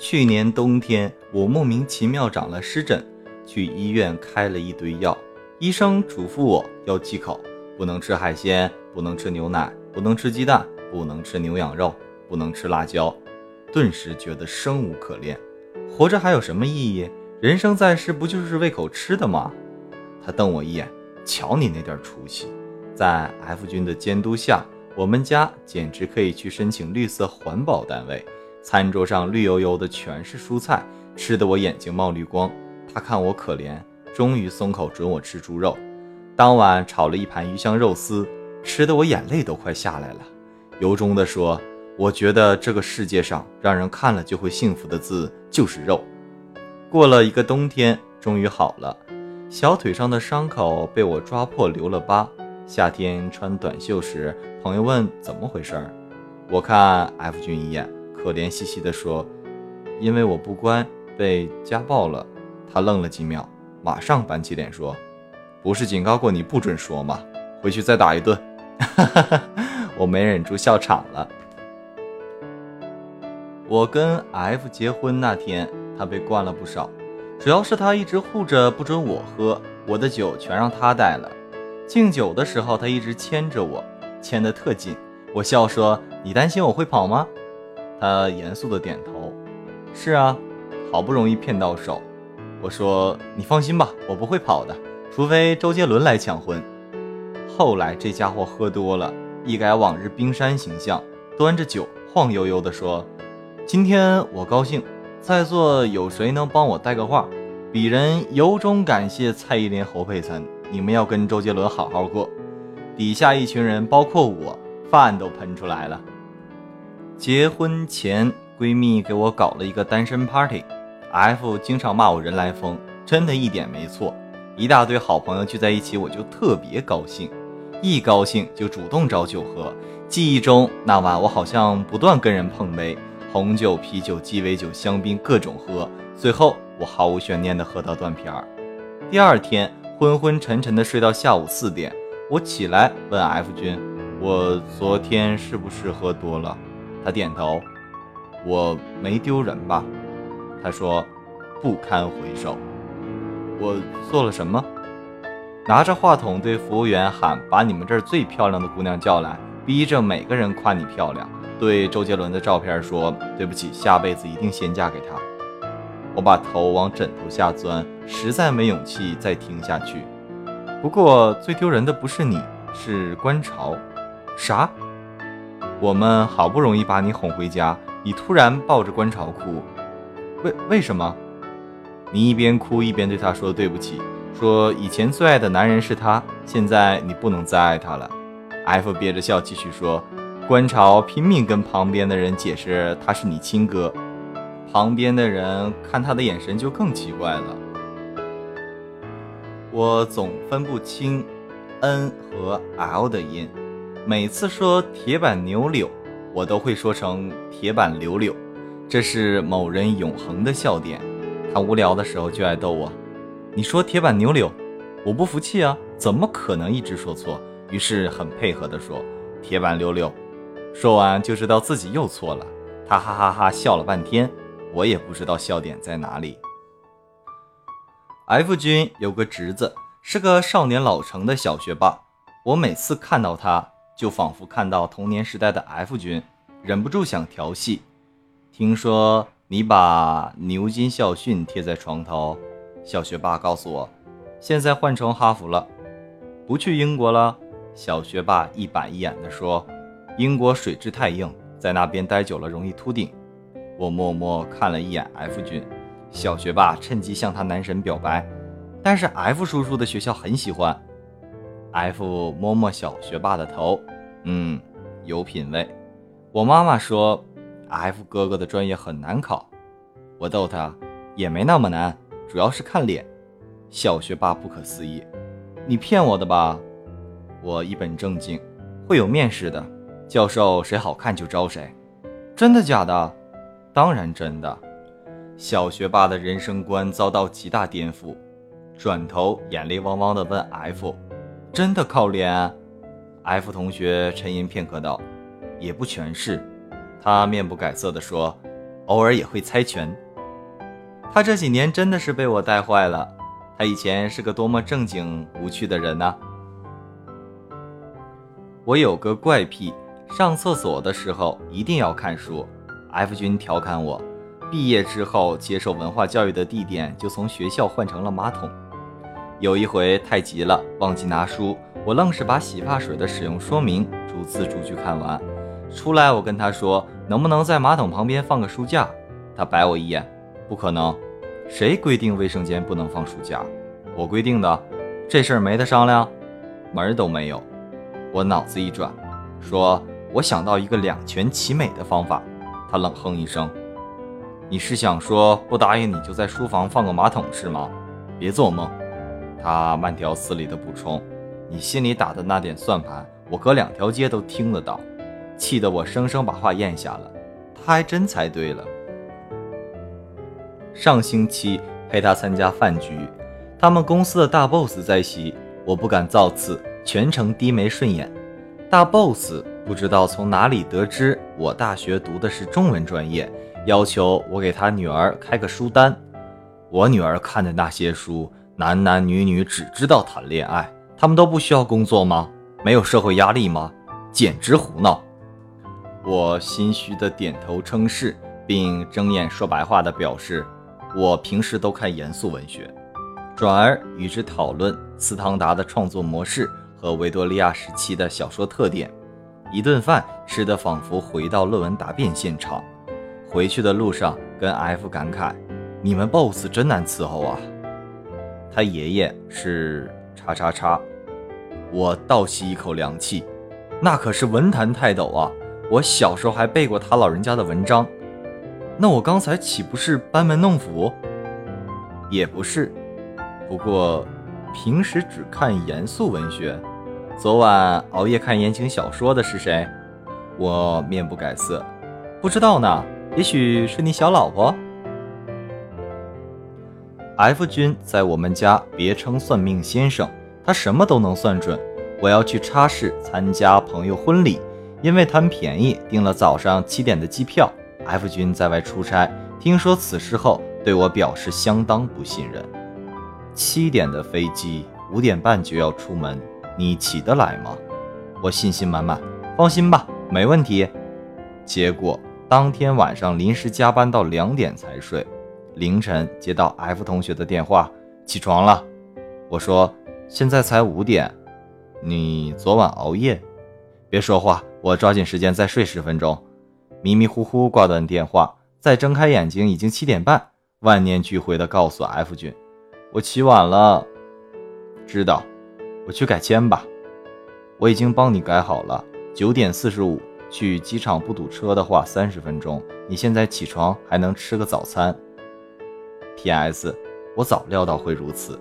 去年冬天，我莫名其妙长了湿疹，去医院开了一堆药。医生嘱咐我要忌口，不能吃海鲜，不能吃牛奶，不能吃鸡蛋，不能吃牛羊肉，不能吃辣椒。顿时觉得生无可恋，活着还有什么意义？人生在世不就是为口吃的吗？他瞪我一眼，瞧你那点出息！在 F 君的监督下，我们家简直可以去申请绿色环保单位。餐桌上绿油油的全是蔬菜，吃得我眼睛冒绿光。他看我可怜，终于松口准我吃猪肉。当晚炒了一盘鱼香肉丝，吃得我眼泪都快下来了。由衷地说，我觉得这个世界上让人看了就会幸福的字就是肉。过了一个冬天，终于好了，小腿上的伤口被我抓破留了疤。夏天穿短袖时，朋友问怎么回事儿，我看 F 君一眼。可怜兮兮地说：“因为我不乖，被家暴了。”他愣了几秒，马上板起脸说：“不是警告过你不准说吗？回去再打一顿。”哈哈哈我没忍住笑场了。我跟 F 结婚那天，他被灌了不少，主要是他一直护着不准我喝，我的酒全让他带了。敬酒的时候，他一直牵着我，牵得特紧。我笑说：“你担心我会跑吗？”他严肃的点头，是啊，好不容易骗到手。我说：“你放心吧，我不会跑的，除非周杰伦来抢婚。”后来这家伙喝多了，一改往日冰山形象，端着酒晃悠悠地说：“今天我高兴，在座有谁能帮我带个话？鄙人由衷感谢蔡依林、侯佩岑，你们要跟周杰伦好好过。”底下一群人，包括我，饭都喷出来了。结婚前，闺蜜给我搞了一个单身 party，F 经常骂我人来疯，真的一点没错。一大堆好朋友聚在一起，我就特别高兴，一高兴就主动找酒喝。记忆中那晚，我好像不断跟人碰杯，红酒、啤酒、鸡尾酒、香槟各种喝，最后我毫无悬念的喝到断片儿。第二天昏昏沉沉的睡到下午四点，我起来问 F 君：“我昨天是不是喝多了？”他点头，我没丢人吧？他说，不堪回首。我做了什么？拿着话筒对服务员喊：“把你们这儿最漂亮的姑娘叫来，逼着每个人夸你漂亮。”对周杰伦的照片说：“对不起，下辈子一定先嫁给他。”我把头往枕头下钻，实在没勇气再听下去。不过最丢人的不是你，是观潮。啥？我们好不容易把你哄回家，你突然抱着观潮哭，为为什么？你一边哭一边对他说对不起，说以前最爱的男人是他，现在你不能再爱他了。F 憋着笑继续说，观潮拼命跟旁边的人解释他是你亲哥，旁边的人看他的眼神就更奇怪了。我总分不清 N 和 L 的音。每次说铁板牛柳，我都会说成铁板柳柳，这是某人永恒的笑点。他无聊的时候就爱逗我。你说铁板牛柳，我不服气啊，怎么可能一直说错？于是很配合的说铁板柳柳。说完就知道自己又错了，他哈哈哈笑了半天，我也不知道笑点在哪里。F 君有个侄子，是个少年老成的小学霸，我每次看到他。就仿佛看到童年时代的 F 君，忍不住想调戏。听说你把牛津校训贴在床头，小学霸告诉我，现在换成哈佛了，不去英国了。小学霸一板一眼地说，英国水质太硬，在那边待久了容易秃顶。我默默看了一眼 F 君，小学霸趁机向他男神表白，但是 F 叔叔的学校很喜欢。F 摸摸小学霸的头，嗯，有品位。我妈妈说，F 哥哥的专业很难考。我逗他，也没那么难，主要是看脸。小学霸不可思议，你骗我的吧？我一本正经，会有面试的，教授谁好看就招谁。真的假的？当然真的。小学霸的人生观遭到极大颠覆，转头眼泪汪汪的问 F。真的靠脸？F 同学沉吟片刻道：“也不全是。”他面不改色地说偶尔也会猜拳。他这几年真的是被我带坏了。他以前是个多么正经无趣的人呐！我有个怪癖，上厕所的时候一定要看书。F 君调侃我，毕业之后接受文化教育的地点就从学校换成了马桶。有一回太急了，忘记拿书，我愣是把洗发水的使用说明逐字逐句看完。出来我跟他说，能不能在马桶旁边放个书架？他白我一眼，不可能，谁规定卫生间不能放书架？我规定的，这事儿没得商量，门儿都没有。我脑子一转，说我想到一个两全其美的方法。他冷哼一声：“你是想说不答应你就在书房放个马桶是吗？别做梦。”他慢条斯理地补充：“你心里打的那点算盘，我隔两条街都听得到。”气得我生生把话咽下了。他还真猜对了。上星期陪他参加饭局，他们公司的大 boss 在席，我不敢造次，全程低眉顺眼。大 boss。不知道从哪里得知我大学读的是中文专业，要求我给他女儿开个书单。我女儿看的那些书，男男女女只知道谈恋爱，他们都不需要工作吗？没有社会压力吗？简直胡闹！我心虚的点头称是，并睁眼说白话的表示，我平时都看严肃文学。转而与之讨论斯汤达的创作模式和维多利亚时期的小说特点。一顿饭吃得仿佛回到论文答辩现场。回去的路上，跟 F 感慨：“你们 boss 真难伺候啊。”他爷爷是叉叉叉。我倒吸一口凉气，那可是文坛泰斗啊！我小时候还背过他老人家的文章。那我刚才岂不是班门弄斧？也不是，不过平时只看严肃文学。昨晚熬夜看言情小说的是谁？我面不改色，不知道呢。也许是你小老婆。F 君在我们家别称算命先生，他什么都能算准。我要去叉市参加朋友婚礼，因为贪便宜订了早上七点的机票。F 君在外出差，听说此事后对我表示相当不信任。七点的飞机，五点半就要出门。你起得来吗？我信心满满，放心吧，没问题。结果当天晚上临时加班到两点才睡，凌晨接到 F 同学的电话，起床了。我说现在才五点，你昨晚熬夜？别说话，我抓紧时间再睡十分钟。迷迷糊糊挂断电话，再睁开眼睛已经七点半，万念俱灰的告诉 F 君，我起晚了。知道。我去改签吧，我已经帮你改好了。九点四十五去机场不堵车的话，三十分钟。你现在起床还能吃个早餐。P.S. 我早料到会如此。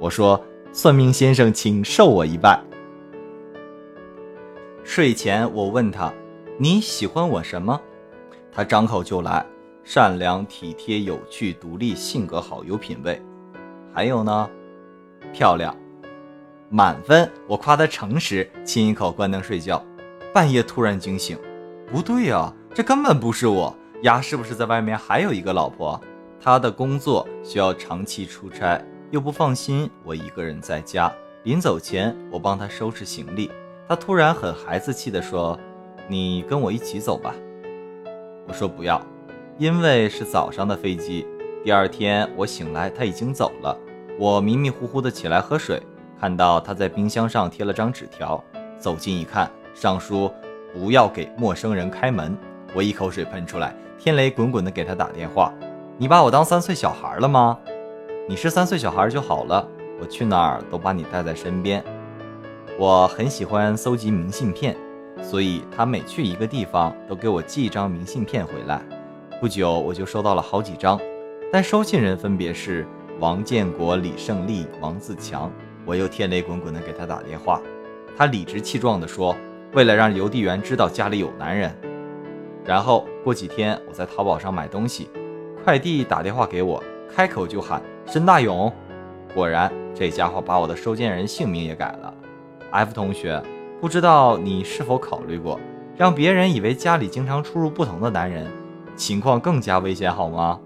我说，算命先生，请受我一拜。睡前我问他，你喜欢我什么？他张口就来，善良、体贴、有趣、独立，性格好，有品位。还有呢，漂亮。满分，我夸他诚实，亲一口关灯睡觉。半夜突然惊醒，不对呀，这根本不是我呀！是不是在外面还有一个老婆？他的工作需要长期出差，又不放心我一个人在家。临走前，我帮他收拾行李，他突然很孩子气地说：“你跟我一起走吧。”我说不要，因为是早上的飞机。第二天我醒来，他已经走了。我迷迷糊糊的起来喝水。看到他在冰箱上贴了张纸条，走近一看，上书“不要给陌生人开门”。我一口水喷出来，天雷滚滚的给他打电话：“你把我当三岁小孩了吗？你是三岁小孩就好了，我去哪儿都把你带在身边。”我很喜欢搜集明信片，所以他每去一个地方都给我寄一张明信片回来。不久我就收到了好几张，但收信人分别是王建国、李胜利、王自强。我又天雷滚滚地给他打电话，他理直气壮地说：“为了让邮递员知道家里有男人。”然后过几天，我在淘宝上买东西，快递打电话给我，开口就喊申大勇。果然，这家伙把我的收件人姓名也改了。F 同学，不知道你是否考虑过，让别人以为家里经常出入不同的男人，情况更加危险，好吗？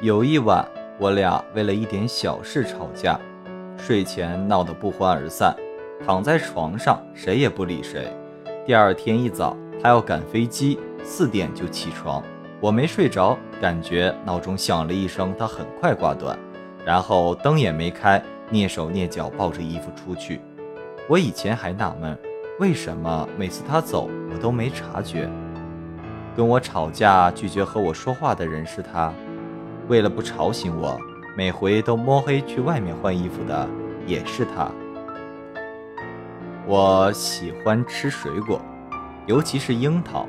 有一晚，我俩为了一点小事吵架，睡前闹得不欢而散，躺在床上谁也不理谁。第二天一早，他要赶飞机，四点就起床。我没睡着，感觉闹钟响了一声，他很快挂断，然后灯也没开，蹑手蹑脚抱着衣服出去。我以前还纳闷，为什么每次他走，我都没察觉。跟我吵架、拒绝和我说话的人是他。为了不吵醒我，每回都摸黑去外面换衣服的也是他。我喜欢吃水果，尤其是樱桃，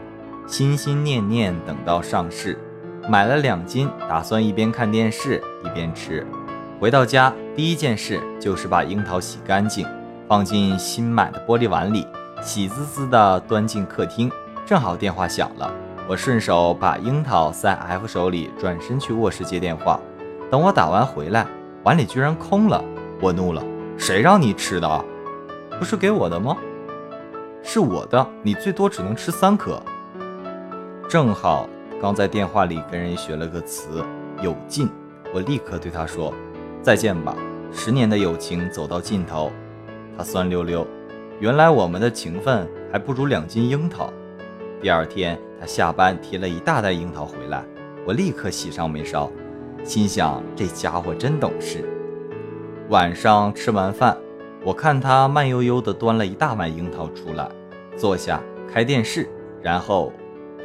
心心念念等到上市，买了两斤，打算一边看电视一边吃。回到家，第一件事就是把樱桃洗干净，放进新买的玻璃碗里，喜滋滋地端进客厅。正好电话响了。我顺手把樱桃塞 F 手里，转身去卧室接电话。等我打完回来，碗里居然空了。我怒了：“谁让你吃的？不是给我的吗？是我的，你最多只能吃三颗。”正好刚在电话里跟人学了个词“有劲”，我立刻对他说：“再见吧，十年的友情走到尽头。”他酸溜溜：“原来我们的情分还不如两斤樱桃。”第二天，他下班提了一大袋樱桃回来，我立刻喜上眉梢，心想这家伙真懂事。晚上吃完饭，我看他慢悠悠地端了一大碗樱桃出来，坐下开电视，然后，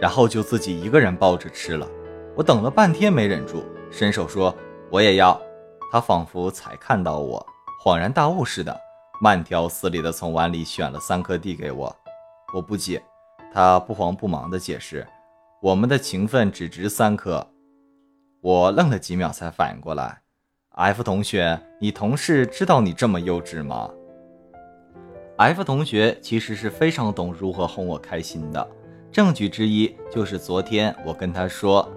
然后就自己一个人抱着吃了。我等了半天没忍住，伸手说我也要。他仿佛才看到我，恍然大悟似的，慢条斯理地从碗里选了三颗递给我。我不解。他不慌不忙地解释：“我们的情分只值三颗。”我愣了几秒，才反应过来：“F 同学，你同事知道你这么幼稚吗？”F 同学其实是非常懂如何哄我开心的。证据之一就是昨天我跟他说：“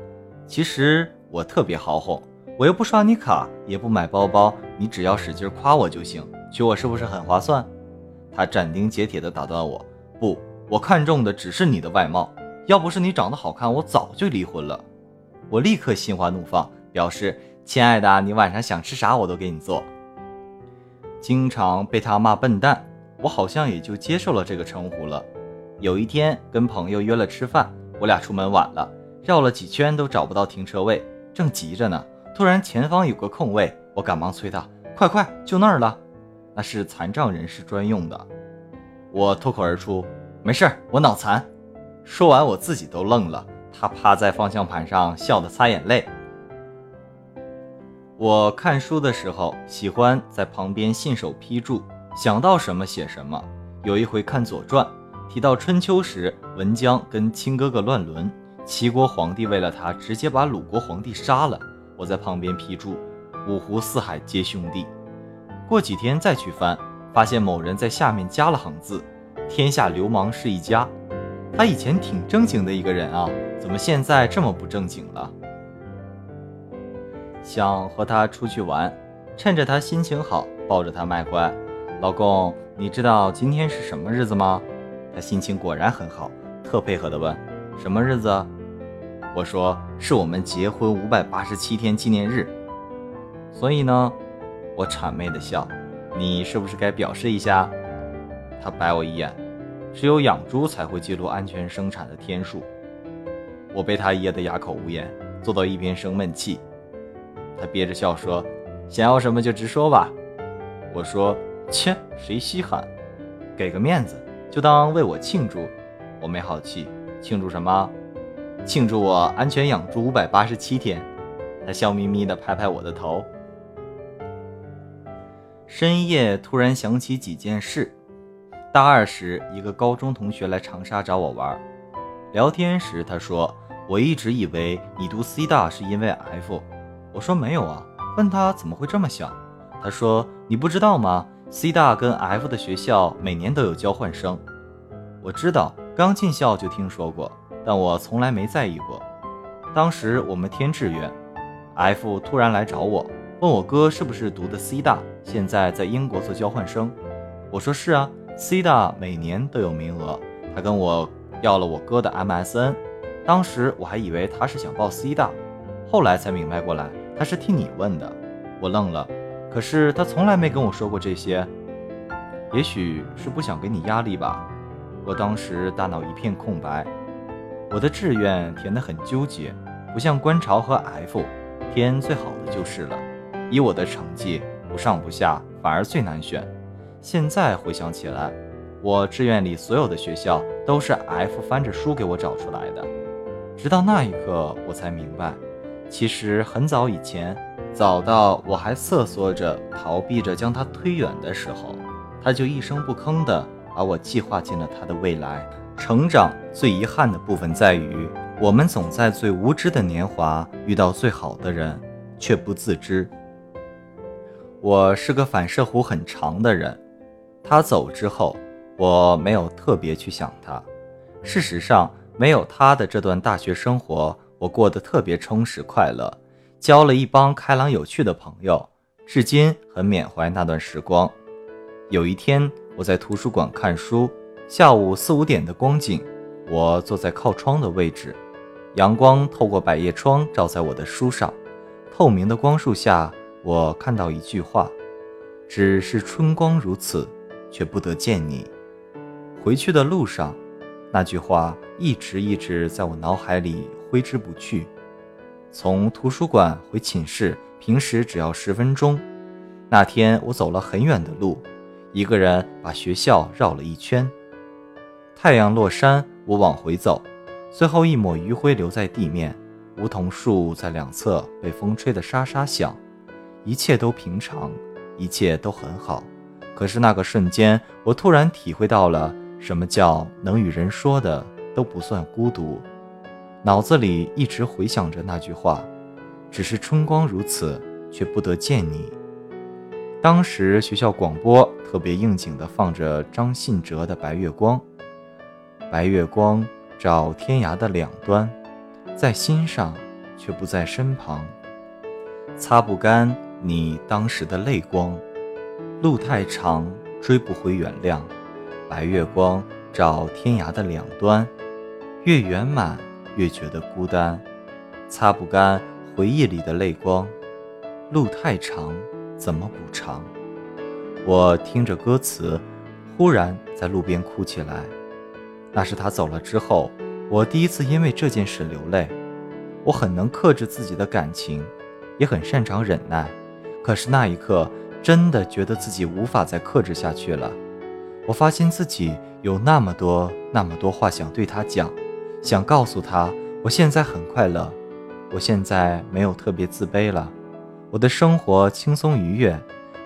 其实我特别好哄，我又不刷你卡，也不买包包，你只要使劲夸我就行，娶我是不是很划算？”他斩钉截铁地打断我：“不。”我看中的只是你的外貌，要不是你长得好看，我早就离婚了。我立刻心花怒放，表示：“亲爱的，你晚上想吃啥我都给你做。”经常被他骂笨蛋，我好像也就接受了这个称呼了。有一天跟朋友约了吃饭，我俩出门晚了，绕了几圈都找不到停车位，正急着呢，突然前方有个空位，我赶忙催他：“快快，就那儿了，那是残障人士专用的。”我脱口而出。没事儿，我脑残。说完，我自己都愣了。他趴在方向盘上，笑得擦眼泪。我看书的时候，喜欢在旁边信手批注，想到什么写什么。有一回看《左传》，提到春秋时，文姜跟亲哥哥乱伦，齐国皇帝为了他，直接把鲁国皇帝杀了。我在旁边批注：五湖四海皆兄弟。过几天再去翻，发现某人在下面加了行字。天下流氓是一家，他以前挺正经的一个人啊，怎么现在这么不正经了？想和他出去玩，趁着他心情好，抱着他卖乖。老公，你知道今天是什么日子吗？他心情果然很好，特配合的问：“什么日子？”我说：“是我们结婚五百八十七天纪念日。”所以呢，我谄媚的笑：“你是不是该表示一下？”他白我一眼，只有养猪才会记录安全生产的天数。我被他噎得哑口无言，坐到一边生闷气。他憋着笑说：“想要什么就直说吧。”我说：“切，谁稀罕？给个面子，就当为我庆祝。”我没好气，庆祝什么？庆祝我安全养猪五百八十七天。他笑眯眯地拍拍我的头。深夜突然想起几件事。大二时，一个高中同学来长沙找我玩，聊天时他说：“我一直以为你读 C 大是因为 F。”我说：“没有啊。”问他怎么会这么想，他说：“你不知道吗？C 大跟 F 的学校每年都有交换生。”我知道，刚进校就听说过，但我从来没在意过。当时我们填志愿，F 突然来找我，问我哥是不是读的 C 大，现在在英国做交换生。我说：“是啊。” C 大每年都有名额，他跟我要了我哥的 MSN，当时我还以为他是想报 C 大，后来才明白过来，他是替你问的。我愣了，可是他从来没跟我说过这些。也许是不想给你压力吧。我当时大脑一片空白，我的志愿填得很纠结，不像观潮和 F，填最好的就是了。以我的成绩，不上不下反而最难选。现在回想起来，我志愿里所有的学校都是 F 翻着书给我找出来的。直到那一刻，我才明白，其实很早以前，早到我还瑟缩着逃避着将他推远的时候，他就一声不吭地把我计划进了他的未来。成长最遗憾的部分在于，我们总在最无知的年华遇到最好的人，却不自知。我是个反射弧很长的人，他走之后，我没有特别去想他。事实上，没有他的这段大学生活，我过得特别充实快乐，交了一帮开朗有趣的朋友，至今很缅怀那段时光。有一天，我在图书馆看书，下午四五点的光景，我坐在靠窗的位置，阳光透过百叶窗照在我的书上，透明的光束下。我看到一句话，只是春光如此，却不得见你。回去的路上，那句话一直一直在我脑海里挥之不去。从图书馆回寝室，平时只要十分钟。那天我走了很远的路，一个人把学校绕了一圈。太阳落山，我往回走，最后一抹余晖留在地面。梧桐树在两侧被风吹得沙沙响。一切都平常，一切都很好。可是那个瞬间，我突然体会到了什么叫能与人说的都不算孤独。脑子里一直回想着那句话：“只是春光如此，却不得见你。”当时学校广播特别应景地放着张信哲的《白月光》，白月光照天涯的两端，在心上，却不在身旁，擦不干。你当时的泪光，路太长，追不回原谅。白月光照天涯的两端，月圆满越觉得孤单，擦不干回忆里的泪光。路太长，怎么补偿？我听着歌词，忽然在路边哭起来。那是他走了之后，我第一次因为这件事流泪。我很能克制自己的感情，也很擅长忍耐。可是那一刻，真的觉得自己无法再克制下去了。我发现自己有那么多、那么多话想对他讲，想告诉他，我现在很快乐，我现在没有特别自卑了，我的生活轻松愉悦，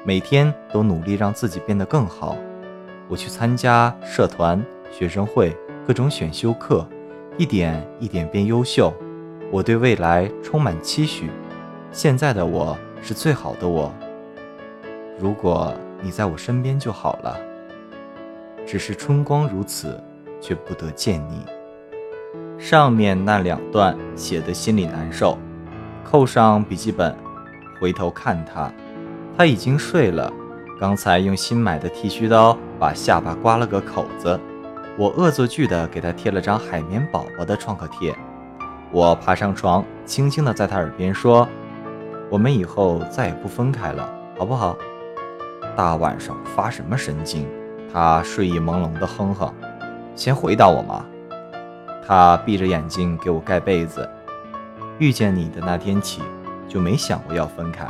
每天都努力让自己变得更好。我去参加社团、学生会、各种选修课，一点一点变优秀。我对未来充满期许。现在的我。是最好的我。如果你在我身边就好了。只是春光如此，却不得见你。上面那两段写的心里难受。扣上笔记本，回头看他，他已经睡了。刚才用新买的剃须刀把下巴刮了个口子。我恶作剧的给他贴了张海绵宝宝的创可贴。我爬上床，轻轻的在他耳边说。我们以后再也不分开了，好不好？大晚上发什么神经？他睡意朦胧的哼哼。先回答我嘛。他闭着眼睛给我盖被子。遇见你的那天起，就没想过要分开。